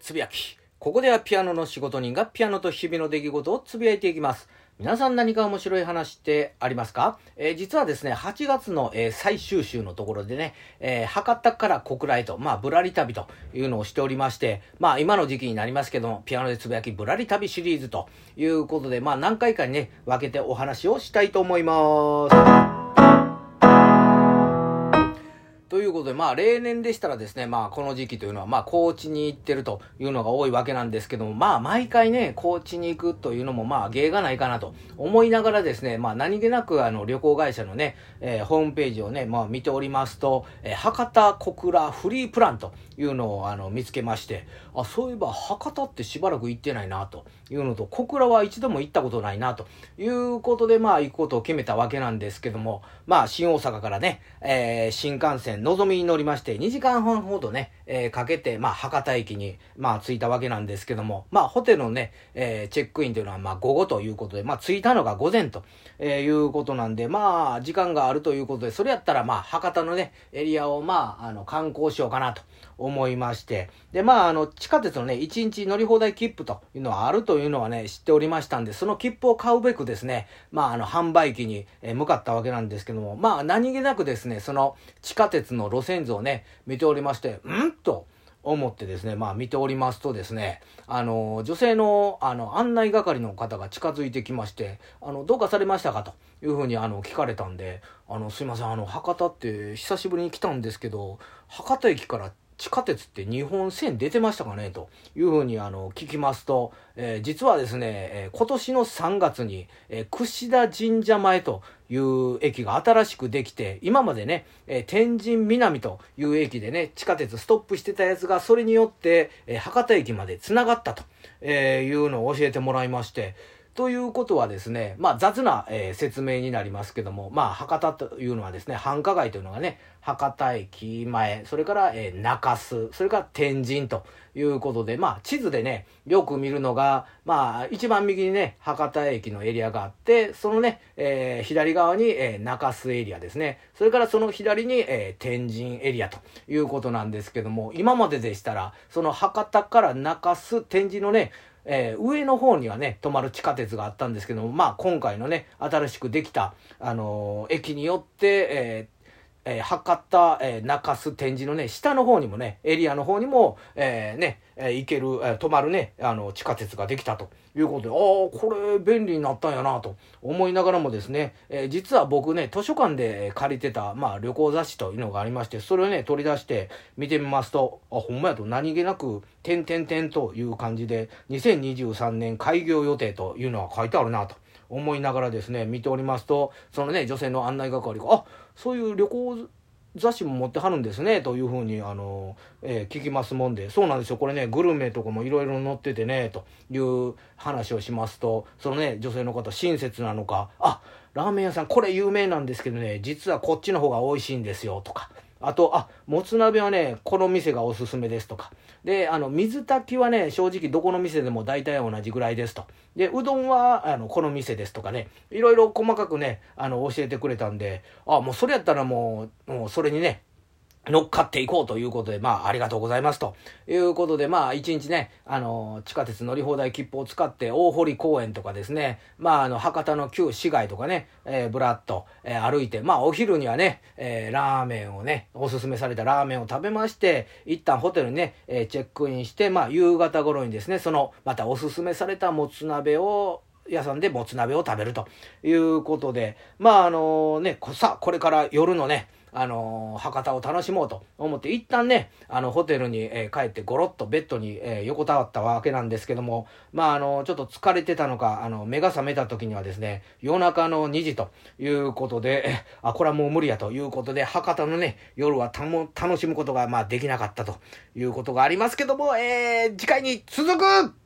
つぶやき。ここではピアノの仕事人がピアノと日々の出来事をつぶやいていきます。皆さん何か面白い話ってありますか、えー、実はですね、8月の、えー、最終週のところでね、えー、博多から小倉へと、まあ、ぶらり旅というのをしておりまして、まあ、今の時期になりますけども、ピアノでつぶやきぶらり旅シリーズということで、まあ、何回かにね、分けてお話をしたいと思います。ということで、まあ、例年でしたらですね、まあ、この時期というのは、まあ、高知に行ってるというのが多いわけなんですけども、まあ、毎回ね、高知に行くというのも、まあ、芸がないかなと思いながらですね、まあ、何気なく、あの、旅行会社のね、えー、ホームページをね、まあ、見ておりますと、えー、博多小倉フリープランというのを、あの、見つけまして、あ、そういえば、博多ってしばらく行ってないな、というのと、小倉は一度も行ったことないな、ということで、まあ、行くことを決めたわけなんですけども、まあ、新大阪からね、えー、新幹線、のぞみに乗りまして、2時間半ほどね、えー、かけて、まあ、博多駅に、まあ、着いたわけなんですけども、まあ、ホテルのね、えー、チェックインというのは、まあ、午後ということで、まあ、着いたのが午前と、えー、いうことなんで、まあ、時間があるということで、それやったら、まあ、博多のね、エリアを、まあ、あの、観光しようかなと思いまして、で、まあ、あの、地下鉄のね、1日乗り放題切符というのはあるというのはね、知っておりましたんで、その切符を買うべくですね、まあ、あの、販売機に向かったわけなんですけども、まあ、何気なくですね、その地下鉄の路線図をね、見ておりまして、ん？と、思ってですね、まあ見ておりますとですね、あの、女性のあの案内係の方が近づいてきまして、あの、どうかされましたか？というふうにあの聞かれたんで、あの、すいません、あの、博多って久しぶりに来たんですけど、博多駅から地下鉄って日本線出てましたかね？というふうにあの聞きますと、えー、実はですね、えー、今年の3月に、えー、串田神社前という駅が新しくできて、今までね、え天神南という駅でね、地下鉄ストップしてたやつが、それによって、え博多駅まで繋がったと、えいうのを教えてもらいまして、ということはですね、まあ雑な、えー、説明になりますけども、まあ博多というのはですね、繁華街というのがね、博多駅前、それから、えー、中洲、それから天神ということで、まあ地図でね、よく見るのが、まあ一番右にね、博多駅のエリアがあって、そのね、えー、左側に、え、中洲エリアですね。それからその左に、え、天神エリアということなんですけども、今まででしたら、その博多から中洲、天神のね、えー、上の方にはね、止まる地下鉄があったんですけども、まあ今回のね、新しくできた、あのー、駅によって、えーえー、博多、えー、中洲展示のね、下の方にもね、エリアの方にも、えー、ね、えー、行ける、えー、止まるね、あの、地下鉄ができたということで、ああ、これ便利になったんやなと思いながらもですね、えー、実は僕ね、図書館で借りてた、まあ、旅行雑誌というのがありまして、それをね、取り出して見てみますと、あ、ほんまやと何気なく、点々点という感じで、2023年開業予定というのは書いてあるなと。思いながらですね、見ておりますと、そのね、女性の案内係が、あ、そういう旅行雑誌も持ってはるんですね、というふうに、あの、えー、聞きますもんで、そうなんですよ、これね、グルメとかもいろいろ載っててね、という話をしますと、そのね、女性の方、親切なのか、あ、ラーメン屋さん、これ有名なんですけどね、実はこっちの方が美味しいんですよ、とか、あと、あ、もつ鍋はね、この店がおすすめですとか。で、あの、水炊きはね、正直どこの店でも大体同じぐらいですと。で、うどんは、あの、この店ですとかね、いろいろ細かくね、あの、教えてくれたんで、あ、もうそれやったらもう、もうそれにね、乗っかっていこうということで、まあ、ありがとうございますと。いうことで、まあ、一日ね、あの、地下鉄乗り放題切符を使って大堀公園とかですね、まあ、あの、博多の旧市街とかね、えー、ぶらっと、えー、歩いて、まあ、お昼にはね、えー、ラーメンをね、おすすめされたラーメンを食べまして、一旦ホテルにね、えー、チェックインして、まあ、夕方頃にですね、その、またおすすめされたもつ鍋を、屋さんでもつ鍋を食べるということで、まあ、あのね、さあ、これから夜のね、あの、博多を楽しもうと思って、一旦ね、あの、ホテルに、え、帰ってゴロッとベッドに、え、横たわったわけなんですけども、まあ、あの、ちょっと疲れてたのか、あの、目が覚めた時にはですね、夜中の2時ということで、あ、これはもう無理やということで、博多のね、夜はたも、楽しむことが、まあ、できなかったということがありますけども、えー、次回に続く